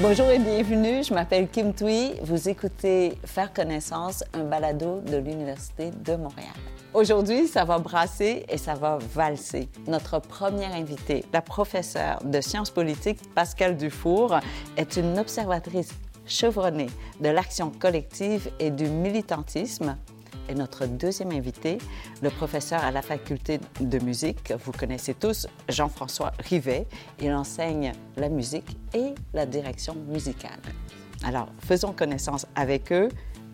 Bonjour et bienvenue, je m'appelle Kim Thuy. Vous écoutez Faire connaissance, un balado de l'Université de Montréal. Aujourd'hui, ça va brasser et ça va valser. Notre première invitée, la professeure de sciences politiques Pascal Dufour, est une observatrice chevronnée de l'action collective et du militantisme et notre deuxième invité, le professeur à la faculté de musique. Vous connaissez tous Jean-François Rivet. Il enseigne la musique et la direction musicale. Alors, faisons connaissance avec eux.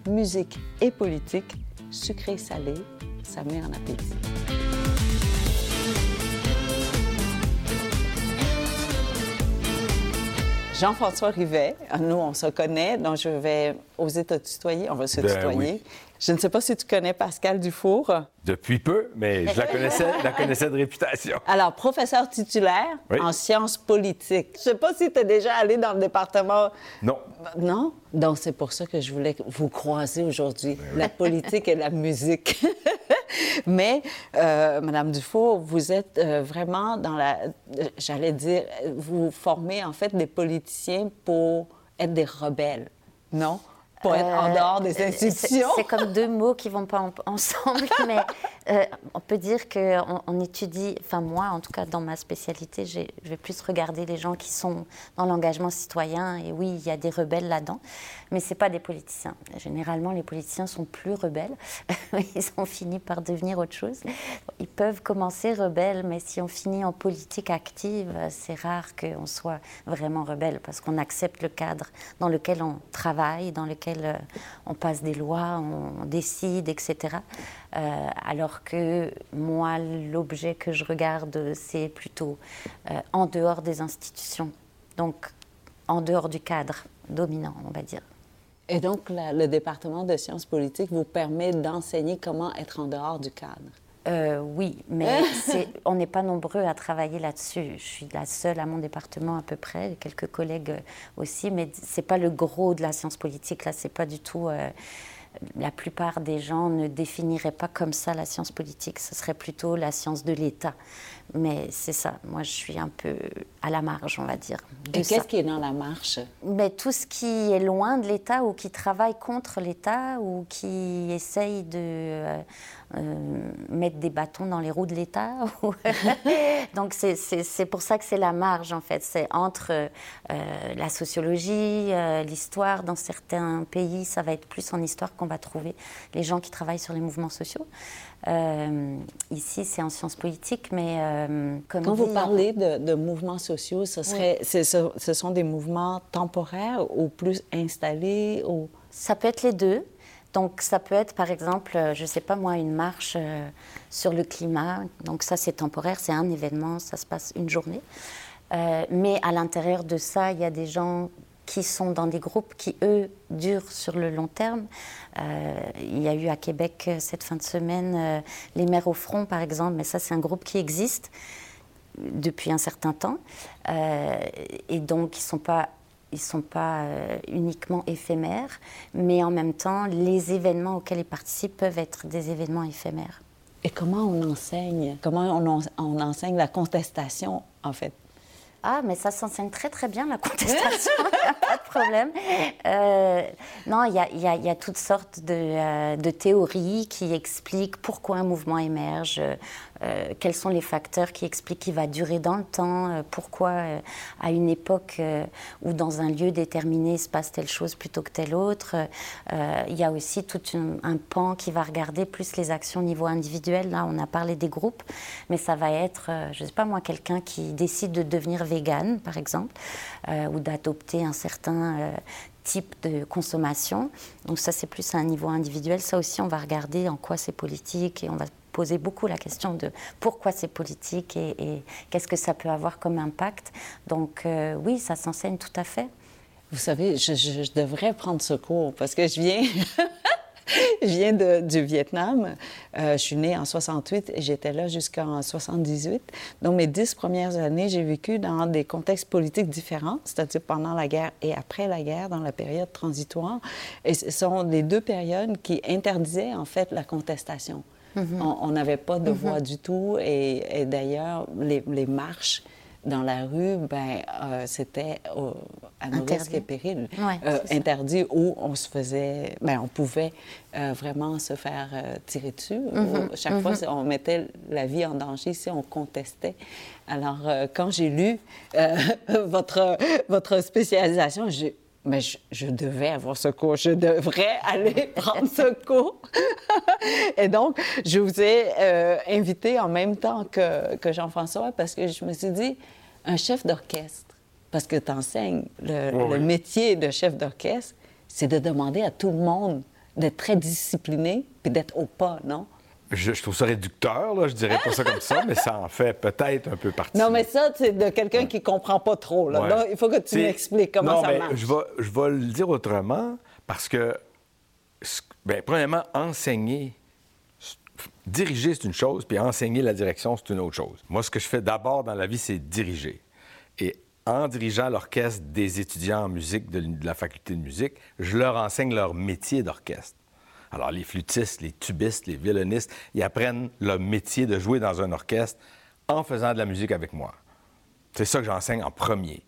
Musique et politique, sucré-salé, ça met en appétit. Jean-François Rivet, nous, on se connaît, donc je vais oser te tutoyer. On va se Ben tutoyer. oui. Je ne sais pas si tu connais Pascal Dufour. Depuis peu, mais je la connaissais, la connaissais de réputation. Alors, professeur titulaire Oui. en sciences politiques. Je ne sais pas si tu es déjà allé dans le département. Non. Non? Donc, c'est pour ça que je voulais vous croiser aujourd'hui, la politique et la musique. Mais, euh, Madame Dufour, vous êtes euh, vraiment dans la. euh, J'allais dire, vous formez en fait des politiciens pour être des rebelles, non? Pour être en Euh, dehors des c'est- institutions. C'est comme deux mots qui vont pas en- ensemble, mais euh, on peut dire qu'on on étudie, enfin moi en tout cas dans ma spécialité, je vais plus regarder les gens qui sont dans l'engagement citoyen, et oui, il y a des rebelles là-dedans, mais c'est pas des politiciens. Généralement, les politiciens sont plus rebelles, ils ont fini par devenir autre chose. Ils peuvent commencer rebelles, mais si on finit en politique active, c'est rare qu'on soit vraiment rebelle, parce qu'on accepte le cadre dans lequel on travaille, dans lequel euh, on passe des lois, on décide, etc. Euh, alors que moi, l'objet que je regarde, c'est plutôt euh, en dehors des institutions, donc en dehors du cadre dominant, on va dire. Et donc, la- le département de sciences politiques vous permet d'enseigner comment être en dehors du cadre? Euh, oui, mais on n'est pas nombreux à travailler là-dessus. Je suis la seule à mon département à peu près, quelques collègues aussi, mais c'est pas le gros de la science politique. Là, c'est pas du tout. euh, la plupart des gens ne définiraient pas comme ça la science politique. Ce serait plutôt la science de l'État. Mais c'est ça. Moi, je suis un peu à la marge, on va dire. Et qu'est-ce qui est dans la marche? Mais tout ce qui est loin de l'État ou qui travaille contre l'État ou qui essaye de euh, euh, mettre des bâtons dans les roues de l'État. Donc c'est- c'est c'est pour ça que c'est la marge en fait. C'est entre euh, la sociologie, l'histoire. Dans certains pays, ça va être plus en histoire qu'on va trouver les gens qui travaillent sur les mouvements sociaux. Euh, ici, c'est en sciences politiques, mais euh, comme Quand vous parlez de, de mouvements sociaux, ce, serait, ce, ce sont des mouvements temporaires ou plus installés? Ou... Ça peut être les deux. Donc ça peut être par exemple, euh, je ne sais pas moi, une marche euh, sur le climat. Donc ça c'est temporaire, c'est un événement, ça se passe une journée. Mais à l'intérieur de ça, il y a des gens qui sont dans des groupes qui, eux, durent sur le long terme. Euh, il y a eu à Québec euh, cette fin de semaine euh, les Mères au front, par exemple, mais ça c'est un groupe qui existe depuis un certain temps. Et donc, ils ne sont pas, ils sont pas uniquement éphémères, mais en même temps, les événements auxquels ils participent peuvent être des événements éphémères. Et comment on enseigne? Comment on, en- on enseigne la contestation, en fait? Ah, mais ça s'enseigne très très bien la contestation, pas de problème. Euh, non, il y a, y y toutes sortes de, euh, de théories qui expliquent pourquoi un mouvement émerge, euh, quels sont les facteurs qui expliquent qu'il va durer dans le temps, euh, pourquoi euh, à une époque ou dans un lieu déterminé se passe telle chose plutôt que telle autre. Il y a aussi tout un pan qui va regarder plus les actions au niveau individuel. Là, on a parlé des groupes, mais ça va être, je ne sais pas moi, quelqu'un qui décide de devenir vegan, par exemple, ou d'adopter un certain type de consommation. Donc ça, c'est plus à un niveau individuel. Ça aussi, on va regarder en quoi c'est politique et on va poser beaucoup la question de pourquoi c'est politique et, qu'est-ce que ça peut avoir comme impact. Donc euh, oui, ça s'enseigne tout à fait. Vous savez, je- je devrais prendre ce cours parce que je viens, je viens de- du Vietnam. Euh, je suis née en 68 et j'étais là jusqu'en 78. Donc, mes dix premières années, j'ai vécu dans des contextes politiques différents, c'est-à-dire pendant la guerre et après la guerre, dans la période transitoire. Et ce sont les deux périodes qui interdisaient, en fait, la contestation. On- On n'avait pas de voix du tout. Et, et d'ailleurs, les, les marches dans la rue, ben, euh, c'était au- à nos risques et périls. Ouais, Euh, interdit où on se faisait, ben, on pouvait euh, vraiment se faire euh, tirer dessus. Mhm, Où Chaque fois, c'est- on mettait la vie en danger si on contestait. Alors, euh, quand j'ai lu euh, votre, votre spécialisation, j'ai mais je, je devais avoir ce cours, je devrais aller prendre ce cours. Et donc, je vous ai euh, invité en même temps que, que Jean-François parce que je me suis dit, un chef d'orchestre, parce que tu enseignes le, Oui, le métier de chef d'orchestre, c'est de demander à tout le monde d'être très discipliné puis d'être au pas, non? Je, je trouve ça réducteur, là, je dirais pas ça comme ça, mais ça en fait peut-être un peu partie. Non, mais ça, c'est de quelqu'un qui comprend pas trop. Là. Ouais. Là, il faut que tu m'expliques comment non, ça mais marche. Je vais, je vais le dire autrement parce que, ben, premièrement, enseigner, diriger, c'est une chose, puis enseigner la direction, c'est une autre chose. Moi, ce que je fais d'abord dans la vie, c'est diriger. Et en dirigeant l'orchestre des étudiants en musique de la faculté de musique, je leur enseigne leur métier d'orchestre. Alors, les flûtistes, les tubistes, les violonistes, ils apprennent leur métier de jouer dans un orchestre en faisant de la musique avec moi. C'est ça que j'enseigne en premier.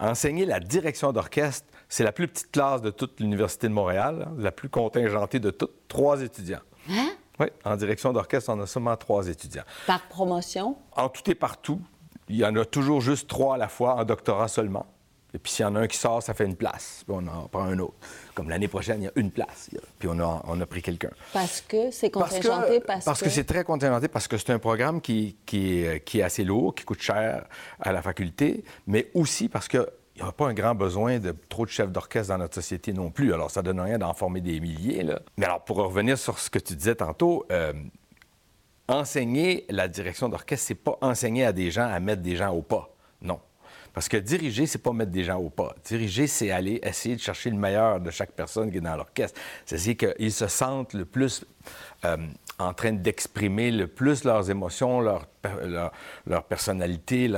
Enseigner la direction d'orchestre, c'est la plus petite classe de toute l'Université de Montréal, hein, la plus contingentée de toutes, trois étudiants. Oui, en direction d'orchestre, on a seulement trois étudiants. Par promotion, En tout et partout, il y en a toujours juste trois à la fois, en doctorat seulement. Et puis s'il y en a un qui sort, ça fait une place. Puis on en prend un autre. Comme l'année prochaine, il y a une place. Il Puis on a, on a pris quelqu'un. parce que c'est Parce contingenté, que, parce, que c'est très contingenté, parce que c'est un programme qui, qui, est, qui est assez lourd, qui coûte cher à la faculté, mais aussi parce qu'il n'y a pas un grand besoin de trop de chefs d'orchestre dans notre société non plus. Alors, ça donne rien d'en former des milliers. Là. Mais alors, pour revenir sur ce que tu disais tantôt, euh, enseigner la direction d'orchestre, c'est pas enseigner à des gens à mettre des gens au pas. Parce que diriger, c'est pas mettre des gens au pas. Diriger, c'est aller essayer de chercher le meilleur de chaque personne qui est dans l'orchestre. C'est qu'ils se sentent le plus euh, en train d'exprimer le plus leurs émotions, leur, leur, personnalité.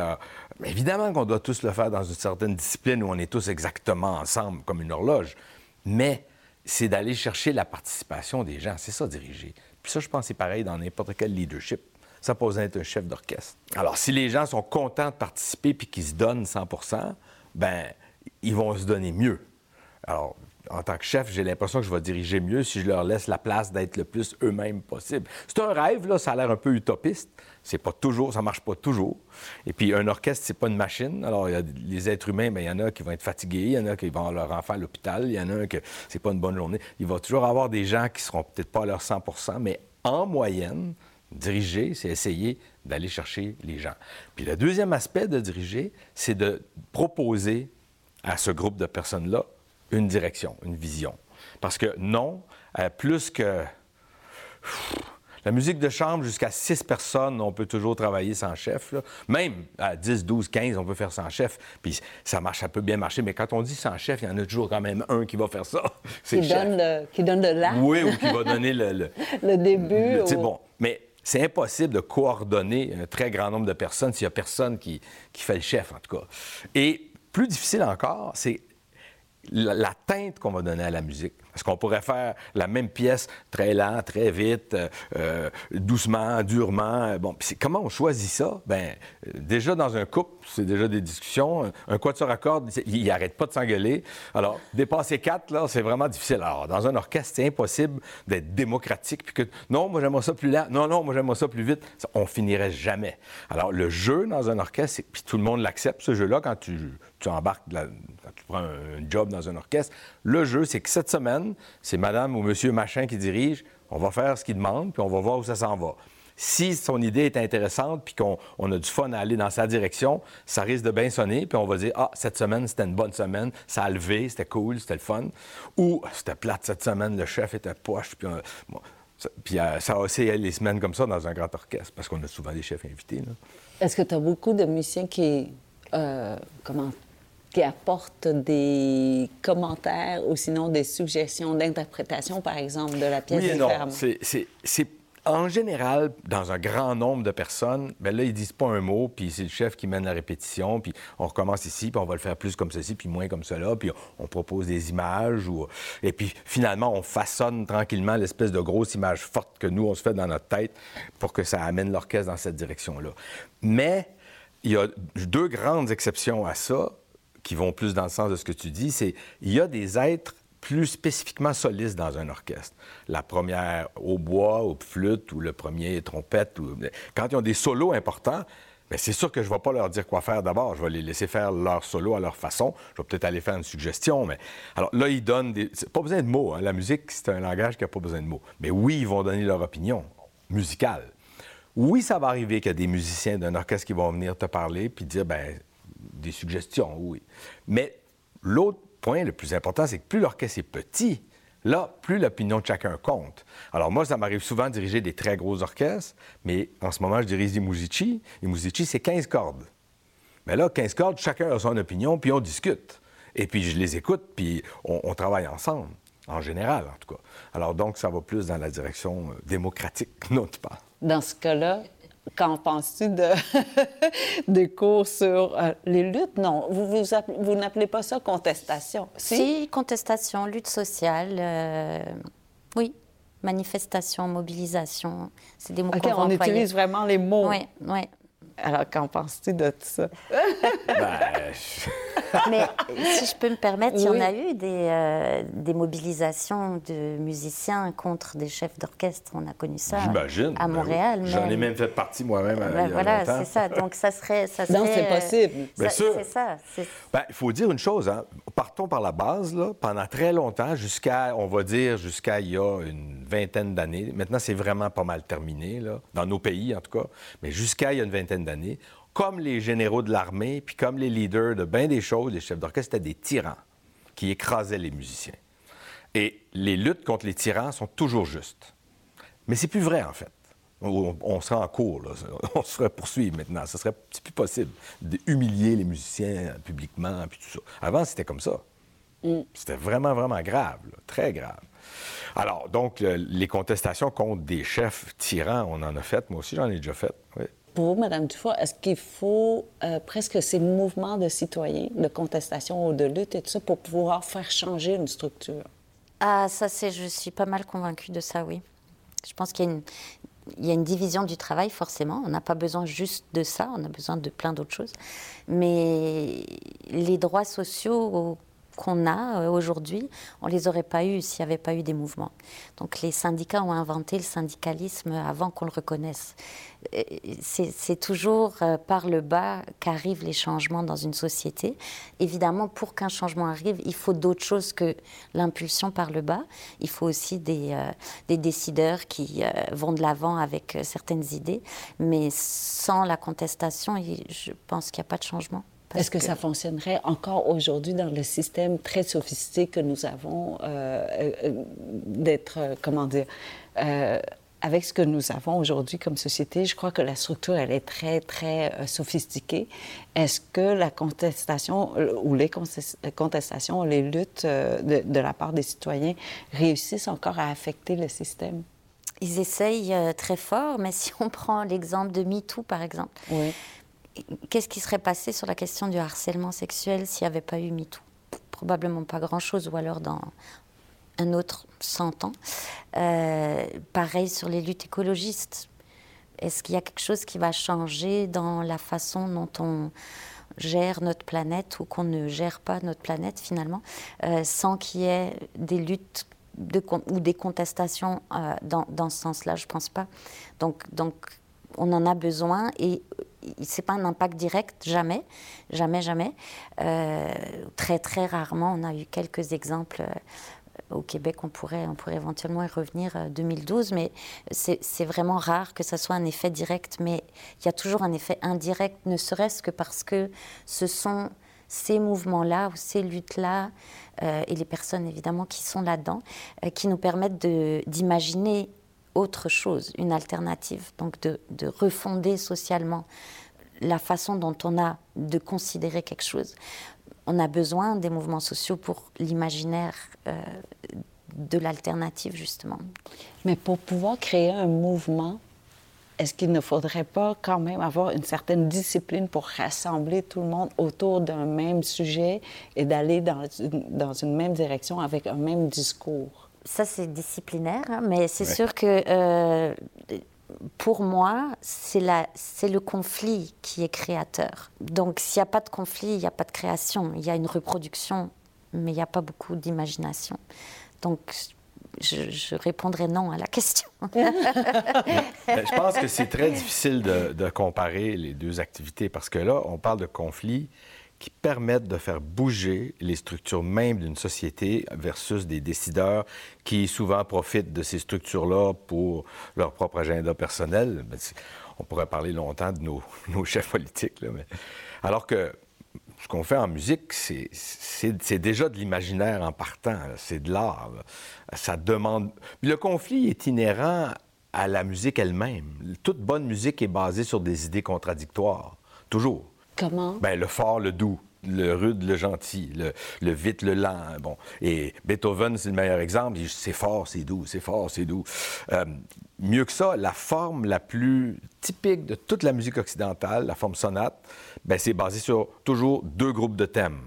Évidemment qu'on doit tous le faire dans une certaine discipline où on est tous exactement ensemble, comme une horloge. Mais c'est d'aller chercher la participation des gens. C'est ça, diriger. Puis ça, je pense c'est pareil dans n'importe quel leadership. Ça pose être un chef d'orchestre. Alors, si les gens sont contents de participer puis qu'ils se donnent 100% ben ils vont se donner mieux. Alors, en tant que chef, j'ai l'impression que je vais diriger mieux si je leur laisse la place d'être le plus eux-mêmes possible. C'est un rêve, là, ça a l'air un peu utopiste. C'est pas toujours, ça marche pas toujours. Et puis, un orchestre, c'est pas une machine. Alors, il y a les êtres humains, ben, il y en a qui vont être fatigués, il y en a qui vont leur enfant à l'hôpital, il y en a un que c'est pas une bonne journée. Il va toujours avoir des gens qui seront peut-être pas à leur 100% mais en moyenne, diriger, c'est essayer d'aller chercher les gens. Puis le deuxième aspect de diriger, c'est de proposer à ce groupe de personnes-là une direction, une vision. Parce que non, euh, plus que la musique de chambre, jusqu'à six personnes, on peut toujours travailler sans chef. là. Même à 10, 12, 15, on peut faire sans chef. Puis ça marche, ça peut bien marcher. Mais quand on dit sans chef, il y en a toujours quand même un qui va faire ça. C'est qui le chef. donne, le, qui donne le là, Oui, ou qui va donner le- le, le début. le- au- bon, c'est impossible de coordonner un très grand nombre de personnes s'il n'y a personne qui, fait le chef, en tout cas. Et plus difficile encore, c'est la teinte qu'on va donner à la musique. Parce qu'on pourrait faire la même pièce très lent, très vite, euh, euh, doucement, durement. Bon, puis c'est- comment on choisit ça? Bien, déjà dans un couple, c'est déjà des discussions. Un quatuor à cordes, il n'arrête pas de s'engueuler. Alors, dépasser quatre, là, c'est vraiment difficile. Alors, dans un orchestre, c'est impossible d'être démocratique. Puis que, non, moi, j'aimerais ça plus lent. Non, non, moi, j'aimerais ça plus vite. On finirait jamais. Alors, le jeu dans un orchestre, puis tout le monde l'accepte, ce jeu-là, quand tu, tu embarques, quand tu prends un job dans un orchestre. Le jeu, c'est que cette semaine, c'est madame ou monsieur machin qui dirige. On va faire ce qu'il demande, puis on va voir où ça s'en va. Si son idée est intéressante, puis qu'on on a du fun à aller dans sa direction, ça risque de bien sonner, puis on va dire Ah, cette semaine, c'était une bonne semaine, ça a levé, c'était cool, c'était le fun. Ou c'était plate cette semaine, le chef était poche, puis, euh, ça, puis euh, aussi les semaines comme ça dans un grand orchestre, parce qu'on a souvent des chefs invités. Est-ce que tu as beaucoup de musiciens qui, euh, comment, qui apportent des commentaires ou sinon des suggestions d'interprétation, par exemple, de la pièce Oui et non. c'est- en général, dans un grand nombre de personnes, ben là, ils disent pas un mot, puis c'est le chef qui mène la répétition, puis on recommence ici, puis on va le faire plus comme ceci, puis moins comme cela, puis on propose des images, ou... et puis finalement, on façonne tranquillement l'espèce de grosse image forte que nous, on se fait dans notre tête pour que ça amène l'orchestre dans cette direction-là. Mais il y a deux grandes exceptions à ça qui vont plus dans le sens de ce que tu dis. C'est il y a des êtres plus spécifiquement solistes dans un orchestre. La première au bois, au flûte, ou le premier trompette. Quand ils ont des solos importants, Bien, c'est sûr que je ne vais pas leur dire quoi faire d'abord. Je vais les laisser faire leur solo à leur façon. Je vais peut-être aller faire une suggestion, mais... Alors là, ils donnent des... Pas besoin de mots. Hein. La musique, c'est un langage qui n'a pas besoin de mots. Mais oui, ils vont donner leur opinion musicale. Oui, ça va arriver qu'il y a des musiciens d'un orchestre qui vont venir te parler puis dire, ben des suggestions, oui. Mais l'autre point le plus important, c'est que plus l'orchestre est petit, Là, plus l'opinion de chacun compte. Alors moi, ça m'arrive souvent de diriger des très gros orchestres, mais en ce moment, je dirige des Musici. Les Musici, c'est 15 cordes. Mais là, 15 cordes, chacun a son opinion, puis on discute. Et puis je les écoute, puis on, travaille ensemble, en général, en tout cas. Alors donc, ça va plus dans la direction euh, démocratique, non pas. Dans ce cas-là, Qu'en penses-tu de, des cours sur euh, les luttes? Non, vous, vous, vous n'appelez pas ça contestation. Si, contestation, lutte sociale, euh, oui. Manifestation, mobilisation, c'est des mots qu'on on utilise vraiment les mots. Oui, oui. Alors, qu'en penses-tu de tout ça? ben, Mais si je peux me permettre, il y en a eu des, euh, des, mobilisations de musiciens contre des chefs d'orchestre. On a connu ça à ben Montréal. J'en ai même fait partie moi-même. Ben voilà, c'est ça. Donc ça serait, ça serait Non, c'est possible. Bien sûr. C'est ça. Ben, il faut dire une chose. Hein. Partons par la base. Là. Pendant très longtemps, jusqu'à, on va dire, jusqu'à il y a une vingtaine d'années. Maintenant, c'est vraiment pas mal terminé, là, dans nos pays en tout cas. Mais jusqu'à il y a une vingtaine d'années, comme les généraux de l'armée, puis comme les leaders de bien des choses, les chefs d'orchestre étaient des tyrans qui écrasaient les musiciens. Et les luttes contre les tyrans sont toujours justes. Mais c'est plus vrai, en fait. On, serait en cours, là. on serait poursuivi maintenant. Ce serait plus possible d'humilier les musiciens publiquement, puis tout ça. Avant, c'était comme ça. Mm. C'était vraiment, vraiment grave, très grave. Alors, donc, les contestations contre des chefs tyrans, on en a fait. Moi aussi, j'en ai déjà fait. Oui. Pour vous, Mme Dufour, est-ce qu'il faut euh, presque ces mouvements de citoyens, de contestation ou de lutte et tout ça pour pouvoir faire changer une structure? Ah, ça, c'est, je suis pas mal convaincue de ça, oui. Je pense qu'il y a une, y a une division du travail, forcément. On n'a pas besoin juste de ça, on a besoin de plein d'autres choses. Mais les droits sociaux qu'on a euh, aujourd'hui, on les aurait pas eus s'il n'y avait pas eu des mouvements. Donc les syndicats ont inventé le syndicalisme avant qu'on le reconnaisse. C'est toujours euh, par le bas qu'arrivent les changements dans une société. Évidemment, pour qu'un changement arrive, il faut d'autres choses que l'impulsion par le bas. Il faut aussi euh, des décideurs qui vont de l'avant avec certaines idées. Mais sans la contestation, je pense qu'il n'y a pas de changement. Est-ce que, ça fonctionnerait encore aujourd'hui dans le système très sophistiqué que nous avons euh, euh, d'être, euh, comment dire, avec ce que nous avons aujourd'hui comme société, je crois que la structure, elle est très, très sophistiquée. Est-ce que la contestation ou les contestations, les luttes de, de, la part des citoyens réussissent encore à affecter le système? Ils essayent très fort, mais si on prend l'exemple de MeToo, par exemple, oui qu'est-ce qui serait passé sur la question du harcèlement sexuel s'il n'y avait pas eu MeToo? Probablement pas grand-chose, ou alors dans un autre 100 ans. Euh, pareil sur les luttes écologistes. Est-ce qu'il y a quelque chose qui va changer dans la façon dont on gère notre planète ou qu'on ne gère pas notre planète finalement, euh, sans qu'il y ait des luttes ou des contestations euh, dans, dans, ce sens-là, je ne pense pas. Donc, donc on en a besoin et c'est pas un impact direct, jamais, jamais, jamais. Euh, très, très rarement, on a eu quelques exemples. Euh, au Québec, on pourrait, on pourrait éventuellement y revenir 2012, euh, mais c'est vraiment rare que ça soit un effet direct. Mais il y a toujours un effet indirect, ne serait-ce que parce que ce sont ces mouvements-là ou ces luttes-là, et les personnes évidemment qui sont là-dedans, qui nous permettent d'imaginer autre chose, une alternative, donc de, de, refonder socialement la façon dont on a de considérer quelque chose. On a besoin des mouvements sociaux pour l'imaginaire euh, de l'alternative, justement. Mais pour pouvoir créer un mouvement, est-ce qu'il ne faudrait pas quand même avoir une certaine discipline pour rassembler tout le monde autour d'un même sujet et d'aller dans une même direction avec un même discours? Ça, c'est disciplinaire, hein, mais c'est sûr que euh, pour moi, c'est le conflit qui est créateur. Donc s'il n'y a pas de conflit, il n'y a pas de création. Il y a une reproduction, mais il n'y a pas beaucoup d'imagination. Donc je, répondrai non à la question. je pense que c'est très difficile de, de, comparer les deux activités parce que là, on parle de conflit qui permettent de faire bouger les structures même d'une société versus des décideurs qui souvent profitent de ces structures-là pour leur propre agenda personnel. On pourrait parler longtemps de nos, chefs politiques, mais... alors que ce qu'on fait en musique, c'est déjà de l'imaginaire en partant, c'est de l'art. Ça demande... Le conflit est inhérent à la musique elle-même. Toute bonne musique est basée sur des idées contradictoires, toujours. Ben, le fort, le doux, le rude, le gentil, le, vite, le lent. Bon. Et Beethoven, c'est le meilleur exemple. C'est fort, c'est doux, c'est fort, c'est doux. Euh, mieux que ça, la forme la plus typique de toute la musique occidentale, la forme sonate, ben, c'est basé sur toujours deux groupes de thèmes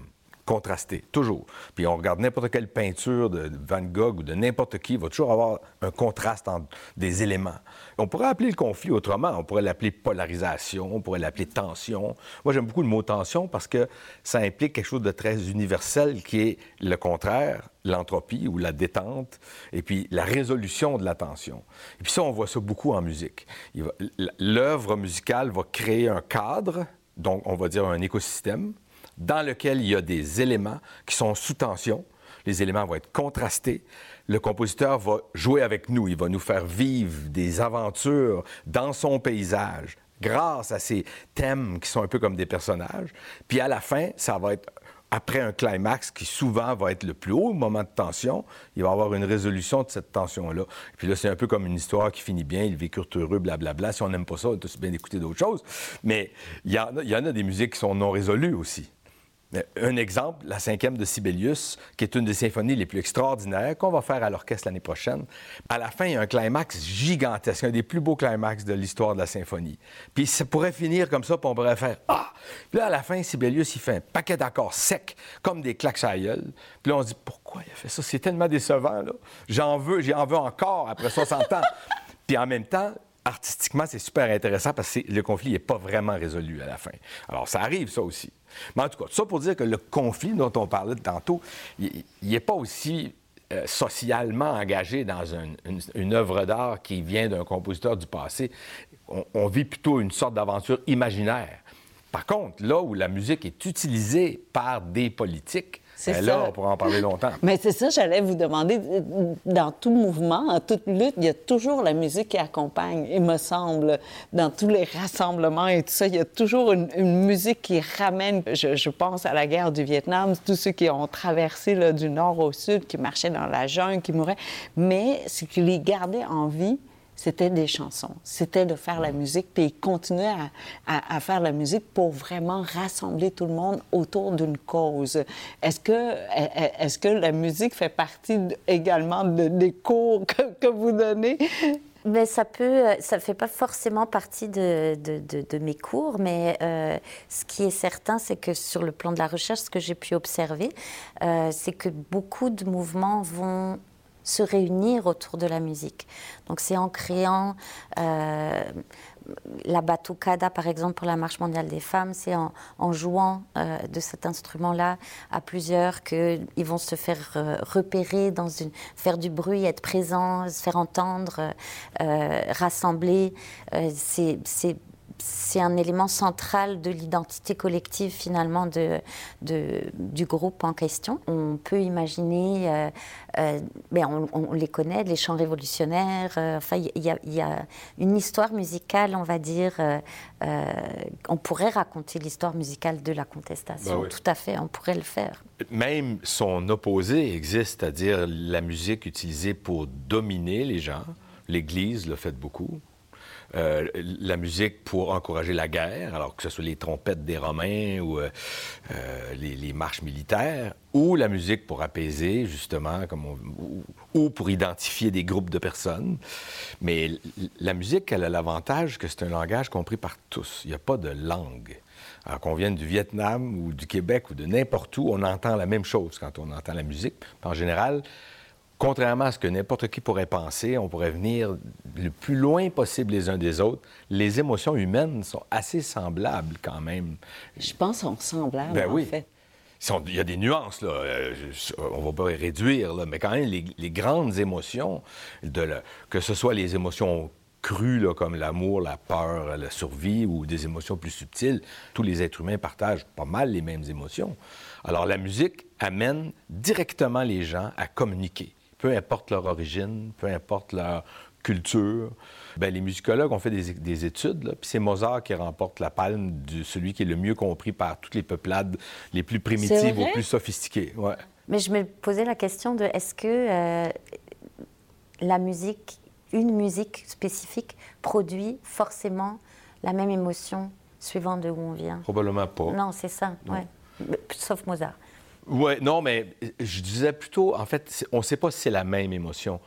contrasté, toujours. Puis on regarde n'importe quelle peinture de Van Gogh ou de n'importe qui, il va toujours avoir un contraste entre des éléments. On pourrait appeler le conflit autrement. On pourrait l'appeler polarisation, on pourrait l'appeler tension. Moi, j'aime beaucoup le mot tension parce que ça implique quelque chose de très universel qui est le contraire, l'entropie ou la détente, et puis la résolution de la tension. Et puis ça, on voit ça beaucoup en musique. L'œuvre musicale va créer un cadre, donc on va dire un écosystème, dans lequel il y a des éléments qui sont sous tension. Les éléments vont être contrastés. Le compositeur va jouer avec nous. Il va nous faire vivre des aventures dans son paysage grâce à ces thèmes qui sont un peu comme des personnages. Puis à la fin, ça va être après un climax qui souvent va être le plus haut moment de tension, il va y avoir une résolution de cette tension-là. Puis là, c'est un peu comme une histoire qui finit bien, ils vécurent heureux, blablabla. Si on n'aime pas ça, on peut bien écouter d'autres choses. Mais il y en a des musiques qui sont non résolues aussi. Un exemple, la cinquième de Sibelius, qui est une des symphonies les plus extraordinaires qu'on va faire à l'orchestre l'année prochaine. À la fin, il y a un climax gigantesque, un des plus beaux climax de l'histoire de la symphonie. Puis ça pourrait finir comme ça, puis on pourrait faire Ah! Puis là, à la fin, Sibelius, il fait un paquet d'accords secs, comme des claques à gueule. Puis là, on se dit Pourquoi il a fait ça? C'est tellement décevant, là. J'en veux, j'en veux encore après 60 ans. puis en même temps, artistiquement, c'est super intéressant parce que le conflit n'est pas vraiment résolu à la fin. Alors, ça arrive, ça aussi. Mais en tout cas, ça pour dire que le conflit dont on parlait tantôt, il n'est pas aussi euh, socialement engagé dans une, œuvre d'art qui vient d'un compositeur du passé. on vit plutôt une sorte d'aventure imaginaire. Par contre, là où la musique est utilisée par des politiques, c'est ben là, on pourra en parler longtemps. Mais c'est ça, j'allais vous demander. Dans tout mouvement, en toute lutte, il y a toujours la musique qui accompagne, il me semble. Dans tous les rassemblements et tout ça, il y a toujours une, musique qui ramène. Je, pense à la guerre du Vietnam, tous ceux qui ont traversé là, du nord au sud, qui marchaient dans la jungle, qui mouraient. Mais ce qui les gardait en vie, c'était des chansons. C'était de faire la musique, puis ils continuaient à, à, faire la musique pour vraiment rassembler tout le monde autour d'une cause. Est-ce que, est que la musique fait partie également des cours que, que vous donnez? Mais ça peut, ça fait pas forcément partie de, de, de, mes cours, mais euh, ce qui est certain, c'est que sur le plan de la recherche, ce que j'ai pu observer, euh, c'est que beaucoup de mouvements vont se réunir autour de la musique. Donc c'est en créant euh, la batucada, par exemple, pour la Marche mondiale des femmes, c'est en, jouant euh, de cet instrument-là à plusieurs qu'ils vont se faire euh, repérer, dans une, faire du bruit, être présents, se faire entendre, rassembler. c'est c'est un élément central de l'identité collective finalement de, du groupe en question. On peut imaginer, euh, euh, mais on, les connaît, les chants révolutionnaires. Euh, enfin, il y, a une histoire musicale, on va dire. on pourrait raconter l'histoire musicale de la contestation. Bah Tout à fait, on pourrait le faire. Même son opposé existe, c'est-à-dire la musique utilisée pour dominer les gens. L'Église le fait beaucoup. Euh, la musique pour encourager la guerre, alors que ce soit les trompettes des Romains ou euh, euh, les, marches militaires, ou la musique pour apaiser, justement, comme ou, pour identifier des groupes de personnes. Mais la musique, elle a l'avantage que c'est un langage compris par tous. Il n'y a pas de langue. Alors qu'on vienne du Vietnam ou du Québec ou de n'importe où, on entend la même chose quand on entend la musique. En général, contrairement à ce que n'importe qui pourrait penser, on pourrait venir le plus loin possible les uns des autres. Les émotions humaines sont assez semblables quand même. Je pense qu'on semblables, ben en oui. fait. Il y a des nuances, là. Euh, on va pas les réduire, là, mais quand même, les, grandes émotions, de que ce soit les émotions crues, là, comme l'amour, la peur, la survie, ou des émotions plus subtiles, tous les êtres humains partagent pas mal les mêmes émotions. Alors, la musique amène directement les gens à communiquer, peu importe leur origine, peu importe leur culture. Bien, les musicologues ont fait des, études, puis c'est Mozart qui remporte la palme de celui qui est le mieux compris par toutes les peuplades les plus primitives aux plus sophistiquées. Ouais. Mais je me posais la question de est-ce que euh, la musique, une musique spécifique, produit forcément la même émotion suivant de où on vient? Probablement pas. Non, c'est ça, ouais. Sauf Mozart. Oui, non, mais je disais plutôt, en fait, on ne sait pas si c'est la même émotion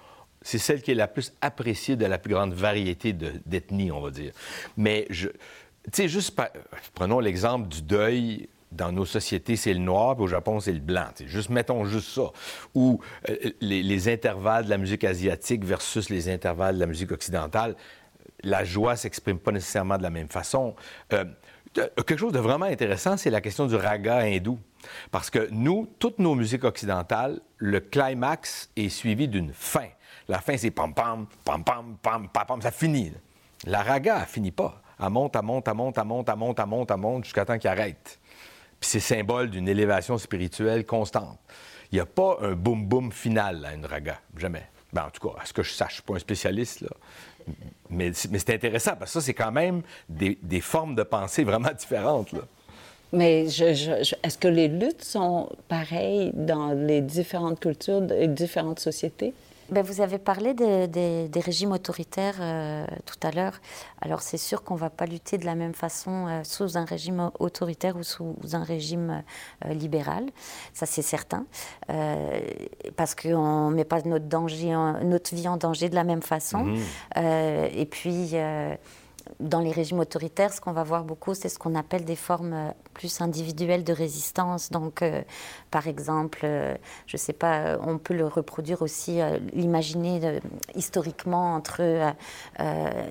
c'est celle qui est la plus appréciée de la plus grande variété d'ethnies, on va dire. Mais, tu sais, juste, prenons l'exemple du deuil. Dans nos sociétés, c'est le noir, puis au Japon, c'est le blanc. Juste, mettons juste ça. Ou euh, les, intervalles de la musique asiatique versus les intervalles de la musique occidentale, la joie s'exprime pas nécessairement de la même façon. Euh, quelque chose de vraiment intéressant, c'est la question du raga hindou. Parce que nous, toutes nos musiques occidentales, le climax est suivi d'une fin. La fin, c'est pam pam, pam pam, pam pam, pam, ça finit. La raga, elle finit pas. Elle monte, elle monte, elle monte, elle monte, elle monte, elle monte, elle monte, jusqu'à temps qu'il arrête. Puis c'est symbole d'une élévation spirituelle constante. Il n'y a pas un boum boum final à une raga, jamais. Ben, en tout cas, à ce que je sache, je suis pas un spécialiste, là. Mais, c'est intéressant parce que ça, c'est quand même des, formes de pensée vraiment différentes. Là. Mais est-ce que les luttes sont pareilles dans les différentes cultures et différentes sociétés? Ben, vous avez parlé des régimes autoritaires euh, tout à l'heure. Alors c'est sûr qu'on ne va pas lutter de la même façon euh, sous un régime autoritaire ou sous un régime euh, libéral. Ça c'est certain. parce qu'on ne met pas notre, danger, notre vie en danger de la même façon. Mmh. et puis dans les régimes autoritaires, ce qu'on va voir beaucoup, c'est ce qu'on appelle des formes euh, plus individuelles de résistance. Donc, euh, par exemple, euh, je ne sais pas, on peut le reproduire aussi, l'imaginer historiquement entre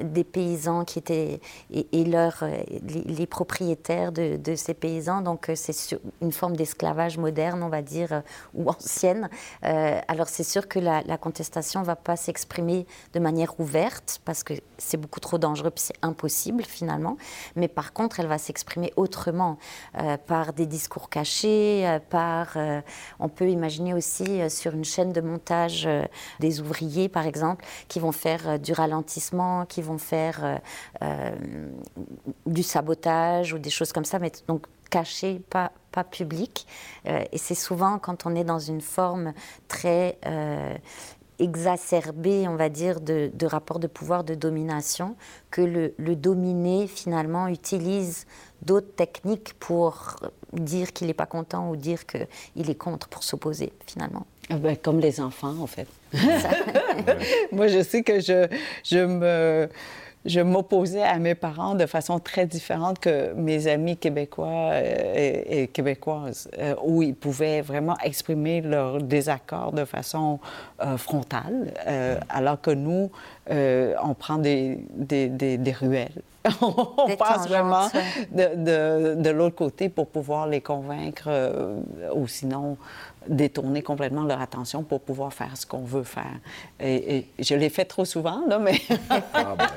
des paysans qui étaient et, et les, propriétaires de, ces paysans. Donc, c'est une forme d'esclavage moderne, on va dire, ou ancienne. alors, c'est sûr que la contestation ne va pas s'exprimer de manière ouverte parce que c'est beaucoup trop dangereux, puis c'est impossible finalement. Mais par contre, elle va s'exprimer autrement, euh, par des discours cachés, euh. Euh, on peut imaginer aussi sur une chaîne de montage des ouvriers, par exemple, qui vont faire du ralentissement, qui vont faire du sabotage ou des choses comme ça, mais donc caché, pas, pas public. et c'est souvent quand on est dans une forme très exacerbé, on va dire, de, de rapports de pouvoir, de domination, que le, le dominé, finalement, utilise d'autres techniques pour dire qu'il n'est pas content ou dire qu'il est contre, pour s'opposer, finalement. Ah ben, comme les enfants, en fait. Moi, je sais que je, je me je m'opposais à mes parents de façon très différente que mes amis québécois euh, et, québécoises, euh, où ils pouvaient vraiment exprimer leur désaccord de façon euh, frontale, alors que nous, on prend des, des, des, ruelles. on passe vraiment de, de, l'autre côté pour pouvoir les convaincre, ou sinon détourner complètement leur attention pour pouvoir faire ce qu'on veut faire. Et, je l'ai fait trop souvent, là, mais... Ah, ben.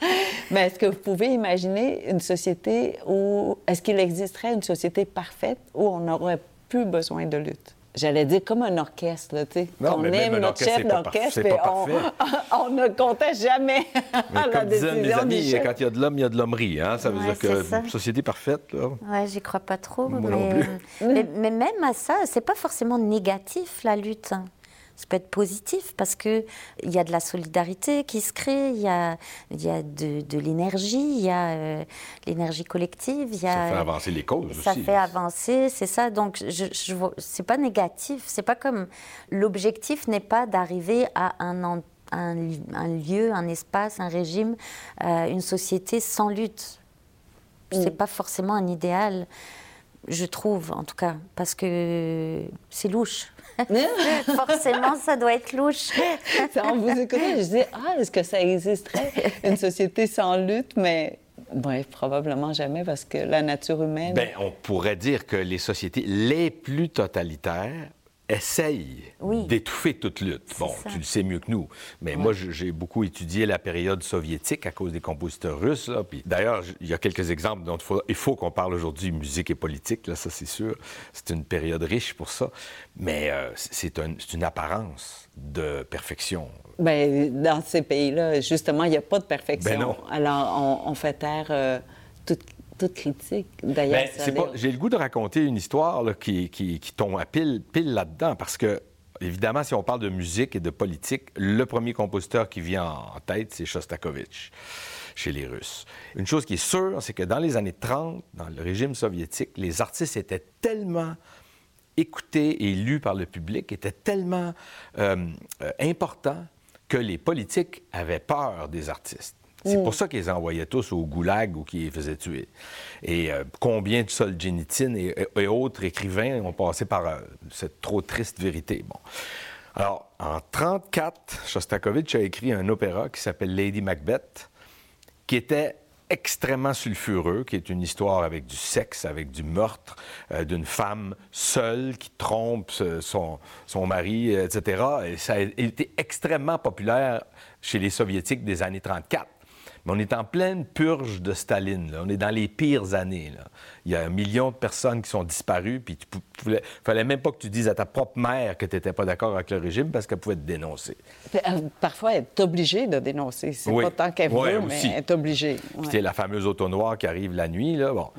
mais est-ce que vous pouvez imaginer une société où... Est-ce qu'il existerait une société parfaite où on n'aurait plus besoin de lutte? J'allais dire comme un orchestre, tu sais. On aime notre chef d'orchestre, mais on, ne comptait jamais mais la décision mes amis, quand il y a de l'homme, il y a de l'hommerie. Hein? Ça veut dire que une société parfaite, là... Oui, j'y crois pas trop. mais... mais... même à ça, c'est pas forcément négatif, la lutte ça peut être positif parce qu'il y a de la solidarité qui se crée, il y a, y a de, de l'énergie, il y a euh, l'énergie collective. Y a, ça fait avancer les causes ça aussi. Ça fait avancer, c'est ça. Donc, je, je c'est pas négatif. C'est pas comme. L'objectif n'est pas d'arriver à un, un, un, lieu, un espace, un régime, euh, une société sans lutte. C'est mm. pas forcément un idéal. je trouve en tout cas, parce que c'est louche. Forcément, ça doit être louche. en vous écoutant, je dis ah, est-ce que ça existerait une société sans lutte, mais Bref, probablement jamais parce que la nature humaine. Bien, on pourrait dire que les sociétés les plus totalitaires essaye d'étouffer toute lutte. Bon, tu le sais mieux que nous. Mais moi, j'ai beaucoup étudié la période soviétique à cause des compositeurs russes. D'ailleurs, il y a quelques exemples dont il faut, qu'on parle aujourd'hui, musique et politique, là, ça c'est sûr. C'est une période riche pour ça. Mais euh, c'est une apparence de perfection. Bien, dans ces pays-là, justement, il n'y a pas de perfection. Ben non. Alors, on, fait taire euh, toute toute critique. D'ailleurs, ben, j'ai le goût de raconter une histoire qui, qui, tombe à pile, pile là-dedans, parce que, évidemment, si on parle de musique et de politique, le premier compositeur qui vient en tête, c'est Shostakovich chez les Russes. Une chose qui est sûre, c'est que dans les années 30, dans le régime soviétique, les artistes étaient tellement écoutés et lus par le public, étaient tellement euh, euh, importants que les politiques avaient peur des artistes. C'est mm. pour ça qu'ils les envoyaient tous au goulag ou qu'ils les faisaient tuer. Et euh, combien de Solzhenitsyn et, et, autres écrivains ont passé par euh, cette trop triste vérité? Bon. Alors, en 1934, Shostakovich a écrit un opéra qui s'appelle Lady Macbeth, qui était extrêmement sulfureux, qui est une histoire avec du sexe, avec du meurtre, euh, d'une femme seule qui trompe son, son, mari, etc. Et ça a été extrêmement populaire chez les Soviétiques des années 34. Mais on est en pleine purge de Staline. On est dans les pires années. Il y a un million de personnes qui sont disparues, puis il ne fallait même pas que tu dises à ta propre mère que tu n'étais pas d'accord avec le régime parce qu'elle pouvait te dénoncer. Euh, parfois, elle est obligée de dénoncer. C'est pas tant qu'elle veut, mais elle est obligée. C'était la fameuse auto noire qui arrive la nuit. Là. Bon.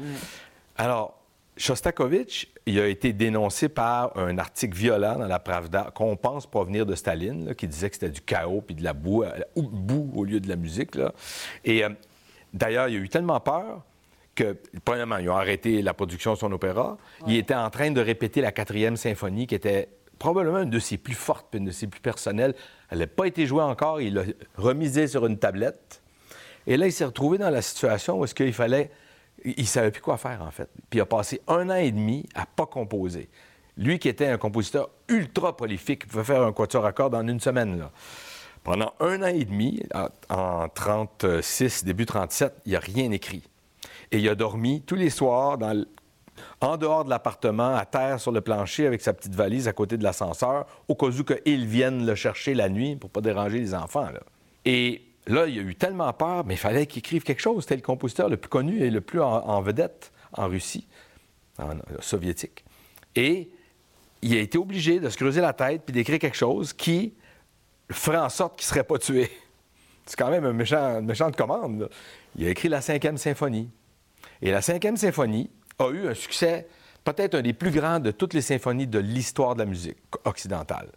Alors, Shostakovich, il a été dénoncé par un article violent dans la Pravda qu'on pense provenir de Staline, qui disait que c'était du chaos puis de la boue, euh, boue au lieu de la musique. Là. Et euh, d'ailleurs, il a eu tellement peur que, premièrement, ils ont arrêté la production de son opéra. Il était en train de répéter la quatrième symphonie, qui était probablement une de ses plus fortes, une de ses plus personnelles. Elle n'a pas été jouée encore. Il l'a remisée sur une tablette. Et là, il s'est retrouvé dans la situation où est-ce qu'il fallait il ne savait plus quoi faire, en fait. Puis il a passé un an et demi à pas composer. Lui qui était un compositeur ultra prolifique, il pouvait faire un quatuor à cordes en une semaine. Pendant un an et demi, en 36, début 37, il n'a rien écrit. Et il a dormi tous les soirs en dehors de l'appartement, à terre sur le plancher avec sa petite valise à côté de l'ascenseur, au cas où qu'ils viennent le chercher la nuit pour pas déranger les enfants. Et là, il a eu tellement peur, mais il fallait qu'il écrive quelque chose. C'était le compositeur le plus connu et le plus en, vedette en Russie, en, soviétique. Et il a été obligé de se creuser la tête puis d'écrire quelque chose qui ferait en sorte qu'il ne serait pas tué. C'est quand même un méchant, une méchante commande. Il a écrit la cinquième symphonie. Et la cinquième symphonie a eu un succès peut-être un des plus grands de toutes les symphonies de l'histoire de la musique occidentale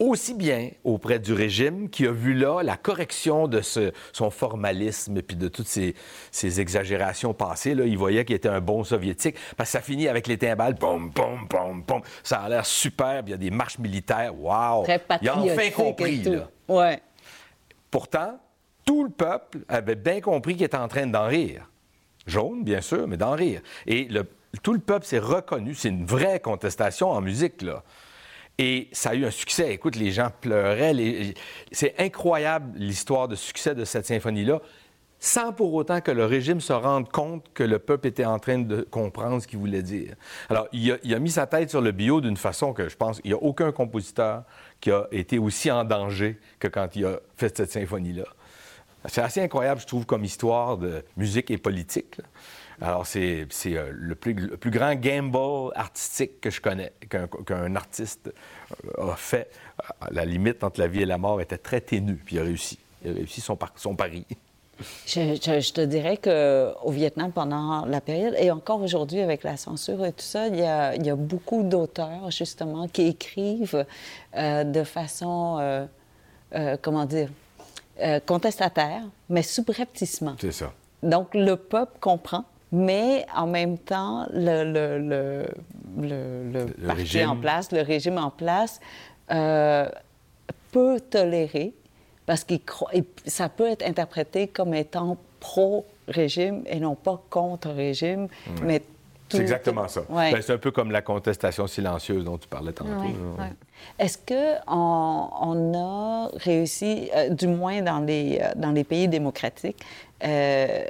aussi bien auprès du régime qui a vu là la correction de son formalisme et puis de toutes ces, exagérations passées. Là, il voyait qu'il était un bon soviétique parce que ça finit avec les timbales, pom, pom, pom, pom. Ça a l'air superbe. Il y a des marches militaires. Wow! Il a enfin compris. Là. Ouais. Pourtant, tout le peuple avait bien compris qu'il était en train d'en rire. Jaune, bien sûr, mais d'en rire. Et tout le peuple s'est reconnu. C'est une vraie contestation en musique, là. Et ça a eu un succès. Écoute, les gens pleuraient. C'est incroyable l'histoire de succès de cette symphonie-là, sans pour autant que le régime se rende compte que le peuple était en train de comprendre ce qu'il voulait dire. Alors, il a, mis sa tête sur le bio d'une façon que je pense qu'il n'y a aucun compositeur qui a été aussi en danger que quand il a fait cette symphonie-là. C'est assez incroyable, je trouve, comme histoire de musique et politique. Alors, c'est euh, le, plus, grand gamble artistique que je connais, qu'un artiste euh, a fait. La limite entre la vie et la mort était très ténue, puis il a réussi. Il a réussi son, son pari. Je, te dirais qu'au Vietnam, pendant la période, et encore aujourd'hui avec la censure et tout ça, il y a, beaucoup d'auteurs, justement, qui écrivent euh, de façon, comment dire, contestataire, mais subrepticement. C'est ça. Donc, le peuple comprend mais en même temps, le, le, le, parti en place, le régime en place, euh, peut tolérer, parce que ça peut être interprété comme étant pro-régime et non pas contre-régime, mais C'est exactement ça. Ben, c'est un peu comme la contestation silencieuse dont tu parlais tantôt. Est-ce qu'on on a réussi, euh, du moins dans les, euh, dans les pays démocratiques, euh,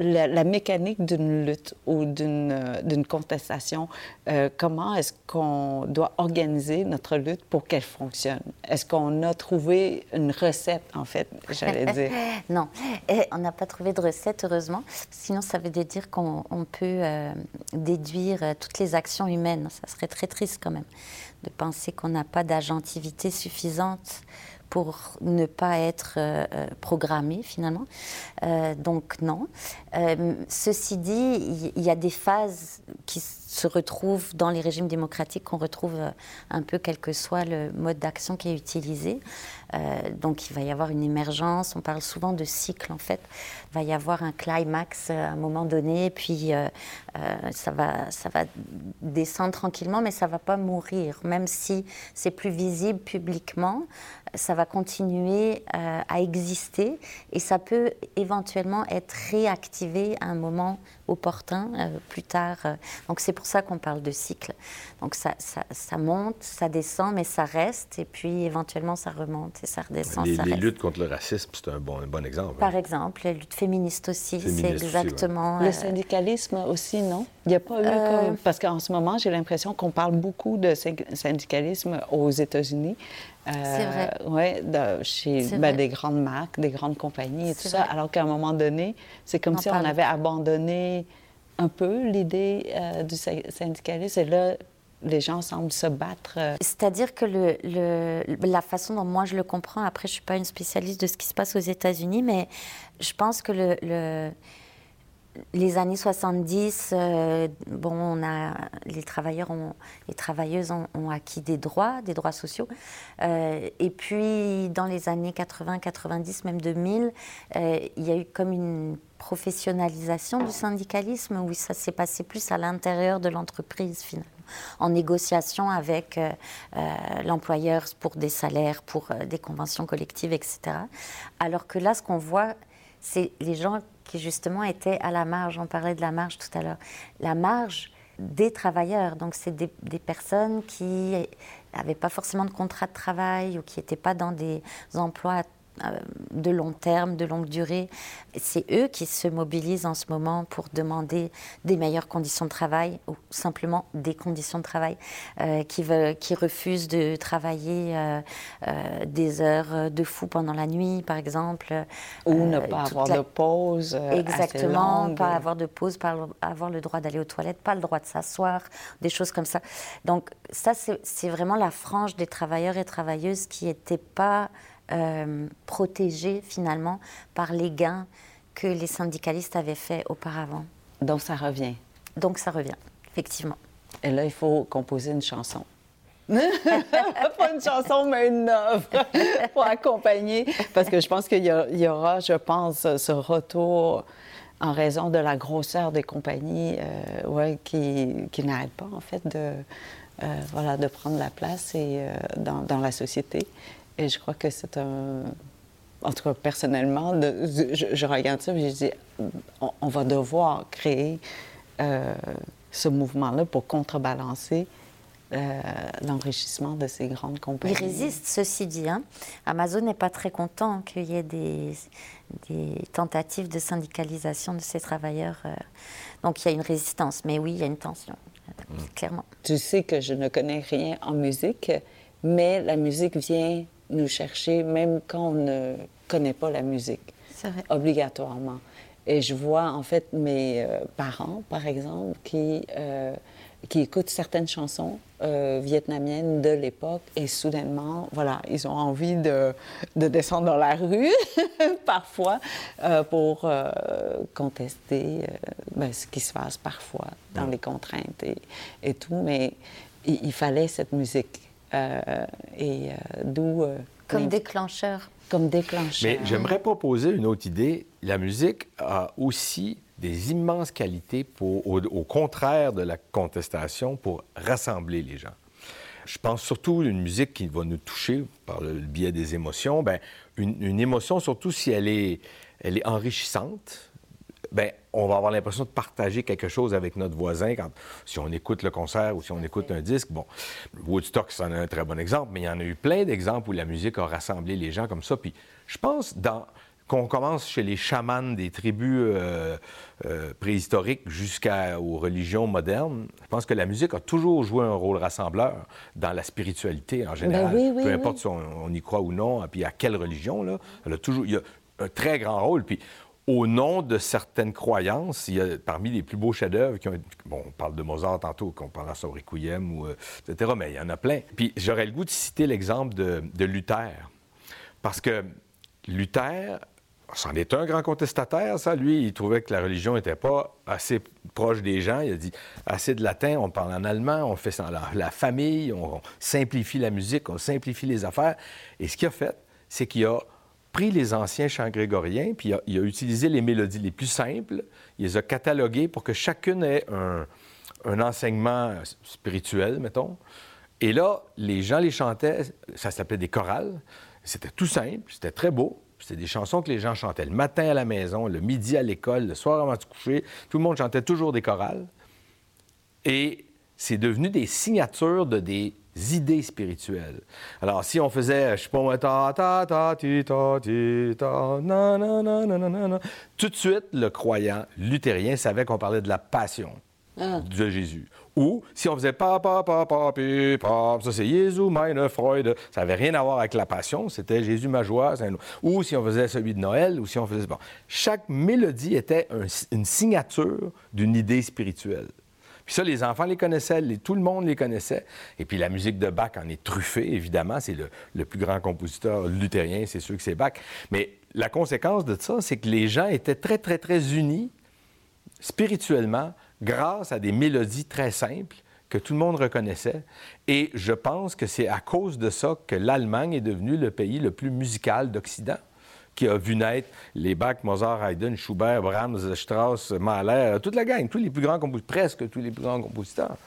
la, mécanique d'une lutte ou d'une euh, contestation, euh, comment est-ce qu'on doit organiser notre lutte pour qu'elle fonctionne? Est-ce qu'on a trouvé une recette, en fait, j'allais dire? non, Et on n'a pas trouvé de recette, heureusement. Sinon, ça veut dire qu'on peut euh, déduire toutes les actions humaines. Ça serait très triste quand même de penser qu'on n'a pas d'agentivité suffisante pour ne pas être euh, euh, programmé finalement. Euh, donc non. ceci dit, il y, a des phases qui se retrouvent dans les régimes démocratiques qu'on retrouve un peu quel que soit le mode d'action qui est utilisé. Donc il va y avoir une émergence, on parle souvent de cycle en fait. Il va y avoir un climax à un moment donné, puis ça, va, ça va descendre tranquillement, mais ça ne va pas mourir, même si c'est plus visible publiquement ça va continuer euh, à exister et ça peut éventuellement être réactivé à un moment opportun euh, plus tard. Donc c'est pour ça qu'on parle de cycle. Donc ça, monte, ça descend, mais ça reste et puis éventuellement ça remonte ça redescend. Les, ça les luttes contre le racisme, c'est un bon, un bon exemple. Par exemple, les luttes féministes aussi, c'est exactement. Le euh, syndicalisme aussi, non? Il n'y a pas eu Parce qu'en ce moment, j'ai l'impression qu'on parle beaucoup de syndicalisme aux États-Unis. c'est vrai. Oui, chez ben, des grandes marques, des grandes compagnies et tout ça. Alors qu'à un moment donné, c'est comme si on avait abandonné un peu l'idée euh, du syndicalisme. Et là, les gens semblent se battre. Euh. C'est-à-dire que la façon dont moi je le comprends, après je ne suis pas une spécialiste de ce qui se passe aux États-Unis, mais je pense que le, les années 70, euh, bon, les travailleurs ont, les travailleuses ont, acquis des droits, des droits sociaux. Euh, et puis, dans les années 80, 90, même 2000, euh, il y a eu comme une professionnalisation du syndicalisme où ça s'est passé plus à l'intérieur de l'entreprise finalement en négociation avec l'employeur pour des salaires, pour des conventions collectives, etc. Alors que là, ce qu'on voit, c'est les gens qui justement étaient à la marge. On parlait de la marge tout à l'heure. La marge des travailleurs, donc c'est des, des, personnes qui n'avaient pas forcément de contrat de travail ou qui n'étaient pas dans des emplois euh, de long terme, de longue durée. C'est eux qui se mobilisent en ce moment pour demander des meilleures conditions de travail ou simplement des conditions de travail, euh, qui, veulent, qui refusent de travailler euh, des heures de fou pendant la nuit, par exemple. Ou ne pas avoir de pause. Exactement, pas avoir de pause, pas avoir le droit d'aller aux toilettes, pas le droit de s'asseoir, des choses comme ça. Donc ça, c'est vraiment la frange des travailleurs et travailleuses qui n'étaient pas euh, protégés finalement par les gains que les syndicalistes avaient faits auparavant. Donc ça revient. Donc ça revient, effectivement. Et là, il faut composer une chanson. pas une chanson, mais une œuvre pour accompagner. Parce que je pense qu'il y, aura, je pense, ce retour en raison de la grosseur des compagnies euh, ouais, qui, qui n'arrêtent pas, en fait, de, euh, voilà, de prendre la place et, dans, dans, la société. Et je crois que c'est un. En tout cas, personnellement, je, regarde ça et je dis on, va devoir créer euh, ce mouvement-là pour contrebalancer euh, l'enrichissement de ces grandes compagnies. Il résiste, ceci dit. Hein. Amazon n'est pas très content qu'il y ait des, des, tentatives de syndicalisation de ces travailleurs. Euh. Donc il y a une résistance, mais oui, il y a une tension, mm. clairement. Tu sais que je ne connais rien en musique, mais la musique vient nous chercher même quand on ne connaît pas la musique, obligatoirement. Et je vois en fait mes euh, parents, par exemple, qui, euh, qui écoutent certaines chansons euh, vietnamiennes de l'époque et soudainement, voilà, ils ont envie de, de descendre dans la rue parfois pour contester ben, ce qui se passe parfois dans les contraintes et, et tout. Mais il fallait cette musique. Euh, et euh, d'où. Euh, comme déclencheur. Comme déclencheur. Mais j'aimerais proposer une autre idée. La musique a aussi des immenses qualités pour, au, contraire de la contestation pour rassembler les gens. Je pense surtout à une musique qui va nous toucher par le biais des émotions. Bien, une, une émotion, surtout si elle est, elle est enrichissante, ben on va avoir l'impression de partager quelque chose avec notre voisin quand, si on écoute le concert ou si on écoute un disque. Bon, Woodstock, c'en est un très bon exemple, mais il y en a eu plein d'exemples où la musique a rassemblé les gens comme ça. Puis je pense dans qu'on commence chez les chamans des tribus euh, euh, préhistoriques jusqu'aux religions modernes, je pense que la musique a toujours joué un rôle rassembleur dans la spiritualité en général. Ben Peu importe si on, y croit ou non, puis à quelle religion, là, elle a toujours, il y a un très grand rôle. Puis au nom de certaines croyances, il y a parmi les plus beaux chefs-d'œuvre qui ont Bon, on parle de Mozart tantôt, qu'on parle à Requiem, ou, euh, etc., mais il y en a plein. Puis j'aurais le goût de citer l'exemple de, Luther. Parce que Luther c'en est un grand contestataire, ça. Lui, il trouvait que la religion n'était pas assez proche des gens. Il a dit assez de latin, on parle en allemand, on fait ça la, la famille, on, simplifie la musique, on simplifie les affaires. Et ce qu'il a fait, c'est qu'il a pris les anciens chants grégoriens, puis il a, utilisé les mélodies les plus simples, il les a cataloguées pour que chacune ait un, enseignement spirituel, mettons. Et là, les gens les chantaient, ça s'appelait des chorales. C'était tout simple, c'était très beau. C'était des chansons que les gens chantaient le matin à la maison, le midi à l'école, le soir avant de coucher. Tout le monde chantait toujours des chorales. Et c'est devenu des signatures de des idées spirituelles. Alors, si on faisait, je sais pas moi, ta ta ta ti ta ti ta na na na na na na, tout de suite, le croyant luthérien savait qu'on parlait de la passion de Jésus. Ou si on faisait pa, pa, pa, pa, pi, pa, ça c'est Jésus, meine Freude, ça n'avait rien à voir avec la passion, c'était Jésus, ma joie. Ou si on faisait celui de Noël, ou si on faisait. Bon. Chaque mélodie était une signature d'une idée spirituelle. Puis ça, les enfants les connaissaient, tout le monde les connaissait. Et puis la musique de Bach en est truffée, évidemment. C'est le, le, plus grand compositeur luthérien, c'est sûr que c'est Bach. Mais la conséquence de ça, c'est que les gens étaient très, très, très unis spirituellement grâce à des mélodies très simples que tout le monde reconnaissait. Et je pense que c'est à cause de ça que l'Allemagne est devenue le pays le plus musical d'Occident qui a vu naître les Bach, Mozart, Haydn, Schubert, Brahms, Strauss, Mahler, toute la gang, tous les plus grands compositeurs, presque tous les plus grands compositeurs.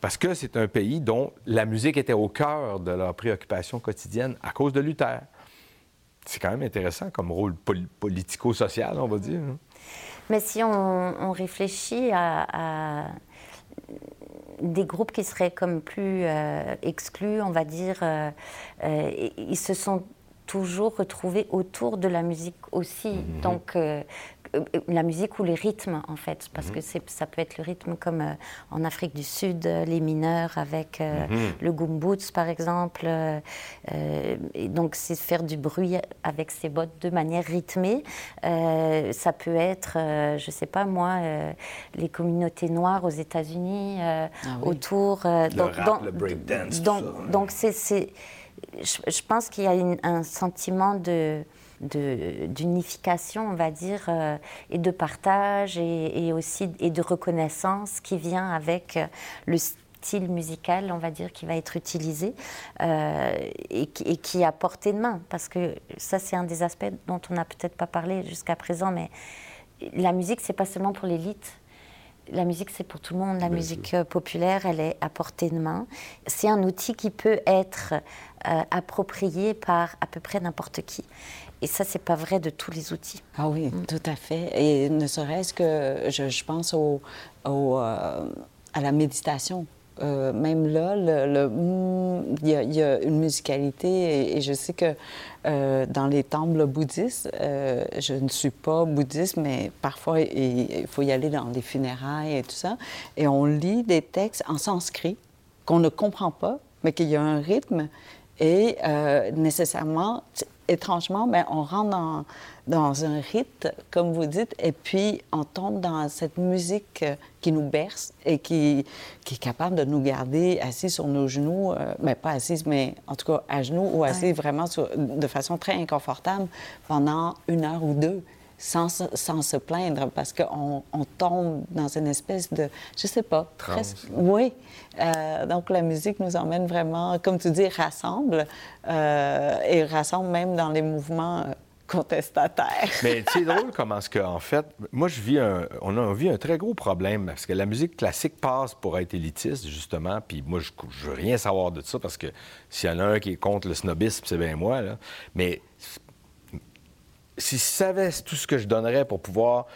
Parce que c'est un pays dont la musique était au cœur de leur préoccupation quotidienne à cause de Luther. C'est quand même intéressant comme rôle politico-social, on va dire. Hein. Mais si on, réfléchit à, des groupes qui seraient comme plus euh, exclus, on va dire, euh, euh, ils se sont toujours retrouvés autour de la musique aussi. Mhm. Donc, euh, la musique ou les rythmes, en fait, parce mhm. que ça peut être le rythme comme euh, en Afrique du Sud, euh, les mineurs avec mhm. le gumboots, par exemple. et donc, c'est faire du bruit avec ses bottes de manière rythmée. ça peut être, je ne sais pas moi, les communautés noires aux États-Unis, ah autour. le donc, rap, le breakdance. Donc, donc c'est, je, pense qu'il y a un sentiment d'unification, on va dire, euh, et de partage et, aussi et de reconnaissance qui vient avec euh, le style musical, on va dire, qui va être utilisé euh, et, et, qui à portée de main. Parce que ça, c'est un des aspects dont on n'a peut-être pas parlé jusqu'à présent, mais la musique, c'est pas seulement pour l'élite. La musique, c'est pour tout le monde. La musique populaire, elle est à portée de main. C'est un outil qui peut être approprié par à peu près n'importe qui. Et ça, c'est pas vrai de tous les outils. Ah oui, mm. tout à fait. Et ne serait-ce que, je, pense au, euh, à la méditation. Euh, même là, le, mm, il, y a, une musicalité et, je sais que euh, dans les temples bouddhistes, je ne suis pas bouddhiste, mais parfois il, faut y aller dans les funérailles et tout ça, et on lit des textes en sanskrit qu'on ne comprend pas, mais qu'il y a un rythme et nécessairement, étrangement, ben, on rentre dans, dans, un rite, comme vous dites, et puis on tombe dans cette musique euh, qui nous berce et qui, qui est capable de nous garder assis sur nos genoux, euh, mais pas assis, mais en tout cas à genoux ou assis vraiment de façon très inconfortable pendant une heure ou deux sans, sans se plaindre parce qu'on on tombe dans une espèce de, je sais pas, presque. Oui. Euh, donc la musique nous emmène vraiment, comme tu dis, rassemble euh, et rassemble même dans les mouvements euh, contestataires. Mais c'est drôle comment ce que, en fait, moi je vis un, on a vit un très gros problème parce que la musique classique passe pour être élitiste justement, puis moi je, je veux rien savoir de ça parce que s'il y en a un qui est contre le snobisme, c'est bien moi là. Mais si je savais tout ce que je donnerais pour pouvoir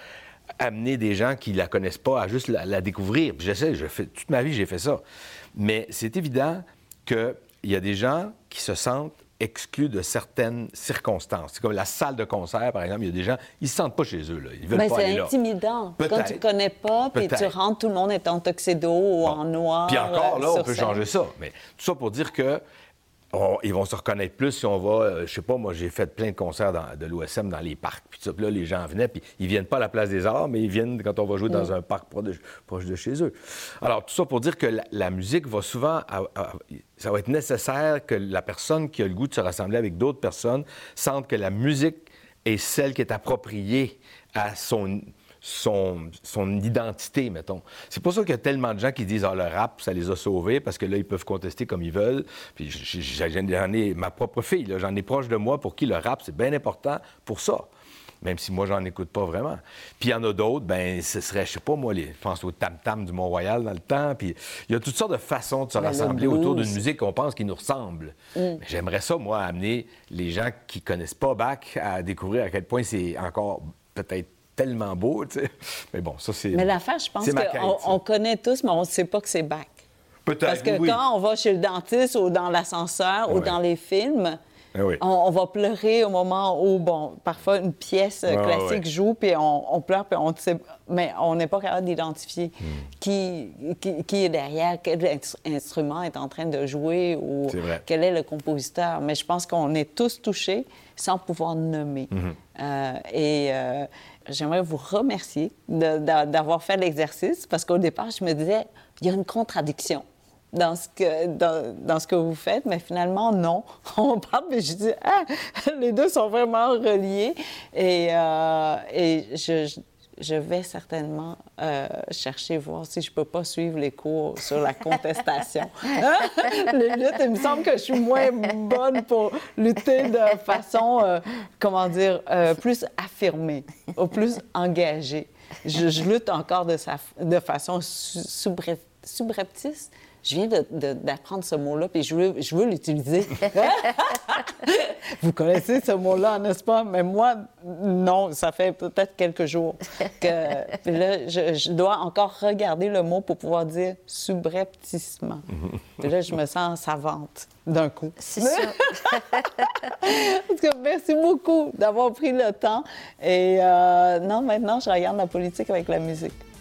amener des gens qui la connaissent pas à juste la, découvrir. J'essaie, je fais, toute ma vie, j'ai fait ça. Mais c'est évident qu'il y a des gens qui se sentent exclus de certaines circonstances. C'est comme la salle de concert, par exemple, il y a des gens, ils se sentent pas chez eux. Là. Ils veulent ben, pas C'est intimidant. Quand tu connais pas, puis tu rentres, tout le monde est en tuxedo ou en noir. Puis encore, là, euh, on peut changer ça. Mais tout ça pour dire que ils vont se reconnaître plus si on va, euh, je sais pas, moi j'ai fait plein de concerts de l'OSM dans les parcs, puis là les gens venaient, puis ils viennent pas à la place des arts, mais ils viennent quand on va jouer dans mm. un parc proche de, chez eux. Alors tout ça pour dire que la, musique va souvent, ça va être nécessaire que la personne qui a le goût de se rassembler avec d'autres personnes sente que la musique est celle qui est appropriée à son son, son identité, mettons. C'est pour ça qu'il y a tellement de gens qui disent Ah, le rap, ça les a sauvés, parce que là, ils peuvent contester comme ils veulent. Puis j'en ai ma propre fille, j'en ai proche de moi pour qui le rap, c'est bien important pour ça même si moi, j'en écoute pas vraiment. Puis il y en a d'autres, ben ce serait, je sais pas moi, les, je pense au tam-tam du Mont-Royal dans le temps. Puis il y a toutes sortes de façons de se rassembler autour d'une musique qu'on pense qui nous ressemble. Mm. J'aimerais ça, moi, amener les gens qui connaissent pas Bach à découvrir à quel point c'est encore peut-être tellement beau, tu sais. Mais bon, ça, c'est. Mais l'affaire, je pense qu'on on connaît tous, mais on ne sait pas que c'est bac. Peut-être. Parce que quand on va chez le dentiste ou dans l'ascenseur ou dans les films, eh on, va pleurer au moment où, bon, parfois une pièce classique joue, puis on, pleure, puis on sait, mais on n'est pas capable d'identifier hmm. qui, qui, est derrière, quel instrument est en train de jouer ou quel est le compositeur. Mais je pense qu'on est tous touchés sans pouvoir nommer. Hmm. Euh, et euh, j'aimerais vous remercier d'avoir fait l'exercice parce qu'au départ, je me disais, il y a une contradiction dans ce que, dans, ce que vous faites, mais finalement, non. On parle, mais je dis, ah, les deux sont vraiment reliés. Et, euh, et je, je vais certainement euh, chercher, voir si je peux pas suivre les cours sur la contestation. les luttes, il me semble que je suis moins bonne pour lutter de façon, euh, comment dire, plus affirmée ou plus engagée. Je, lutte encore de, sa, de façon subreptice je viens d'apprendre ce mot-là, puis je veux, je veux l'utiliser. Vous connaissez ce mot-là, n'est-ce pas? Mais moi, non, ça fait peut-être quelques jours que puis là, je, dois encore regarder le mot pour pouvoir dire subrepticement. puis là, je me sens savante d'un coup. C'est sûr. Parce que merci beaucoup d'avoir pris le temps. Et euh, non, maintenant, je regarde la politique avec la musique.